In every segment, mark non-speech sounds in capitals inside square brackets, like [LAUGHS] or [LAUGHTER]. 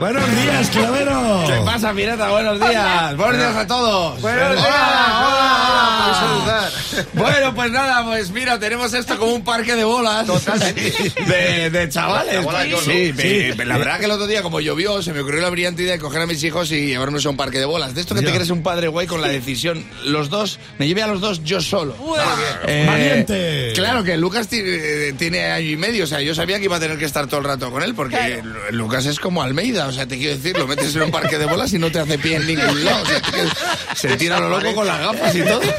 Buenos días, Clavero. ¿Qué pasa, Pirata? Buenos días. Buenos días a todos. Buenos días. Hola, Hola. Bueno, pues nada, pues mira, tenemos esto como un parque de bolas. [LAUGHS] De, de chavales. Sí, me- me- la verdad que el otro día, como llovió, se me ocurrió la brillante idea de coger a mis hijos y llevarnos a un parque de bolas. De esto que te crees un padre guay con la decisión. Los dos, me llevé a los dos yo solo. Eh, Valiente. Claro que Lucas eh, tiene año y medio, o sea, yo sabía que iba a tener que estar todo el rato con él, porque Lucas es como Almeida, o sea, te quiero decir, lo metes en un parque de bolas y no te hace pie en ningún lado, o sea, te- se tira lo loco con las gafas y todo. [LAUGHS]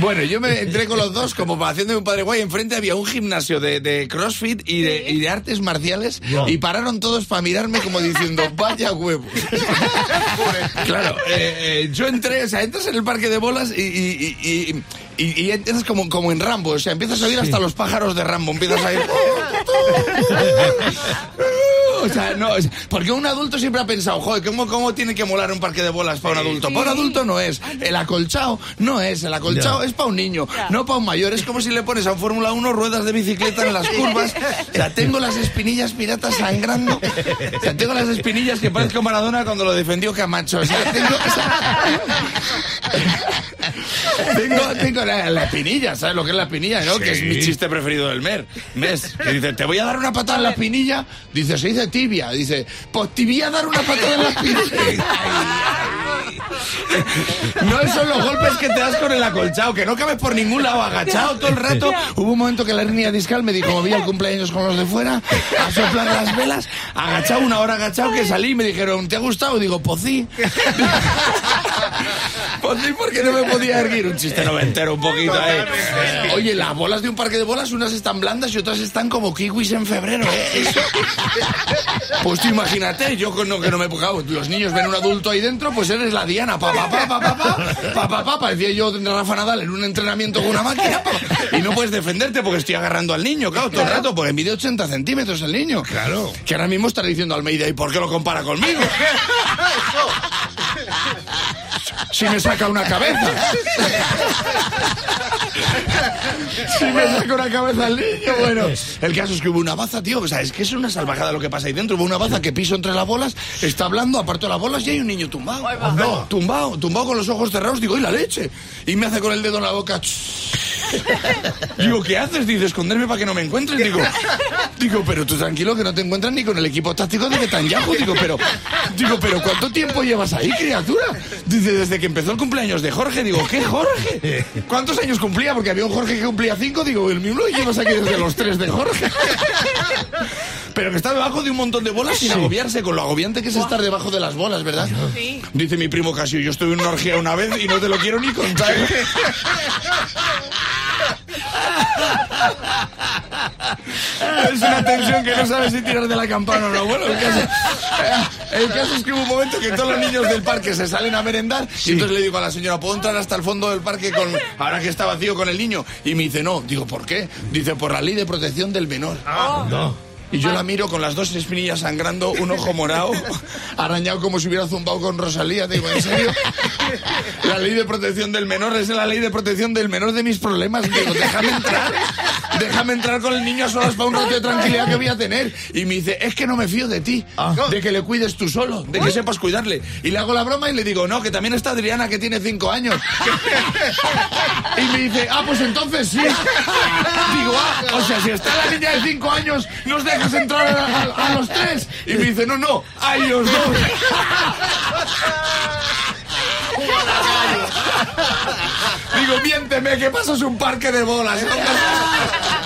Bueno, yo me entré con los dos como para haciendo un padre guay, enfrente había un gimnasio de, de CrossFit y de, y de artes marciales y pararon todos para mirarme como diciendo, vaya huevos. [LAUGHS] claro, eh, eh, yo entré, o sea, entras en el parque de bolas y, y, y, y- y- y entras como, como en Rambo, o sea, empiezas a oír hasta los pájaros de Rambo, empiezas a ir... [LAUGHS] O sea, no, es- porque un adulto siempre ha pensado, joder, ¿cómo, ¿cómo tiene que molar un parque de bolas para un adulto? Para un adulto no es. El acolchado no es. El acolchado es para un niño, no para un mayor. Es como si le pones a un Fórmula 1 ruedas de bicicleta en las curvas. O sea, tengo las espinillas piratas sangrando. O sea, tengo las espinillas que parezco Maradona cuando lo defendió Camacho. O sea, tengo... o sea, tengo, tengo la, la espinilla, ¿sabes lo que es la espinilla, no? Que es mi chiste preferido del MER. ¿Ves? Que dice, te voy a dar una patada en la espinilla. Dice, se dice tibia. Dice, pues te voy a dar una patada en la espinilla. [LAUGHS] [LAUGHS] No esos son los golpes que te das con el acolchado, que no cabes por ningún lado, agachado todo el rato. Hubo un momento que la hernia discal me dijo, vi al cumpleaños con los de fuera, a soplar las velas, agachado, una hora agachado, que salí y me dijeron, ¿te ha gustado? Digo, pues sí. [LAUGHS] Pues porque no me podía erguir. Un chiste noventero un poquito, ¿eh? Oye, las bolas de un parque de bolas, unas están blandas y otras están como kiwis en febrero, ¿eh? Eso- Pues tú imagínate, yo con- no, que no me claro, Los niños ven un adulto ahí dentro, pues eres la Diana, pa, pa, pa, pa, pa, pa, pa, pa, pa, parecía yo de Rafa Nadal en un entrenamiento con una máquina, y no puedes defenderte porque estoy agarrando al niño, claro, todo el rato, porque mide 80 centímetros el niño. Claro. Que ahora mismo estará diciendo Almeida, ¿y por qué lo compara conmigo? [LAUGHS] [LAUGHS] Si me saca una cabeza. Si me saca una cabeza el niño, bueno. El caso es que hubo una baza, tío. O sea, es que es una salvajada lo que pasa ahí dentro. Hubo una baza que piso entre las bolas, está hablando, aparto las bolas y hay un niño tumbado. No, tumbado, tumbado con los ojos cerrados. Digo, ¡y la leche! Y me hace con el dedo en la boca. [LAUGHS] Digo, ¿qué haces? Dice, esconderme para que no me encuentren. Digo, digo, pero tú tranquilo que no te encuentras ni con el equipo táctico de Netanyahu. Digo, pero, digo, pero ¿cuánto tiempo llevas ahí, criatura? Dice, desde que empezó el cumpleaños de Jorge. Digo, ¿qué Jorge? ¿Cuántos años cumplía? Porque había un Jorge que cumplía cinco. Digo, el mismo lo llevas aquí desde los tres de Jorge. Pero que está debajo de un montón de bolas sin agobiarse, con lo agobiante que es estar debajo de las bolas, ¿verdad? Sí. Dice mi primo Casio, yo estuve en una orgía una vez y no te lo quiero ni contar. [LAUGHS] [LAUGHS] Es una tensión que no sabes si tirar de la campana o no. Bueno, el caso, eh, el caso es que hubo un momento que todos los niños del parque se salen a merendar y entonces le digo a la señora, ¿puedo entrar hasta el fondo del parque con ahora que está vacío con el niño? Y me dice, no. Digo, ¿por qué? Dice, por la ley de protección del menor. No. Y yo la miro con las dos espinillas sangrando, un ojo morado, [LAUGHS] arañado como si hubiera zumbado con Rosalía. Digo, ¿en serio? La ley de protección del menor es la ley de protección del menor de mis problemas. Digo, déjame entrar. Déjame entrar con el niño a solas para un rato de tranquilidad que voy a tener. Y me dice, es que no me fío de ti. De que le cuides tú solo, de que sepas cuidarle. Y le hago la broma y le digo, no, que también está Adriana, que tiene cinco años. [LAUGHS] Y me dice, ah, pues entonces sí. [LAUGHS] Digo, ah, o sea, si está la niña de cinco años, nos dejas entrar a, a- a los tres. Y me dice, no, no, a ellos dos. [LAUGHS] Digo, miénteme, que pasas un parque de bolas. [LAUGHS]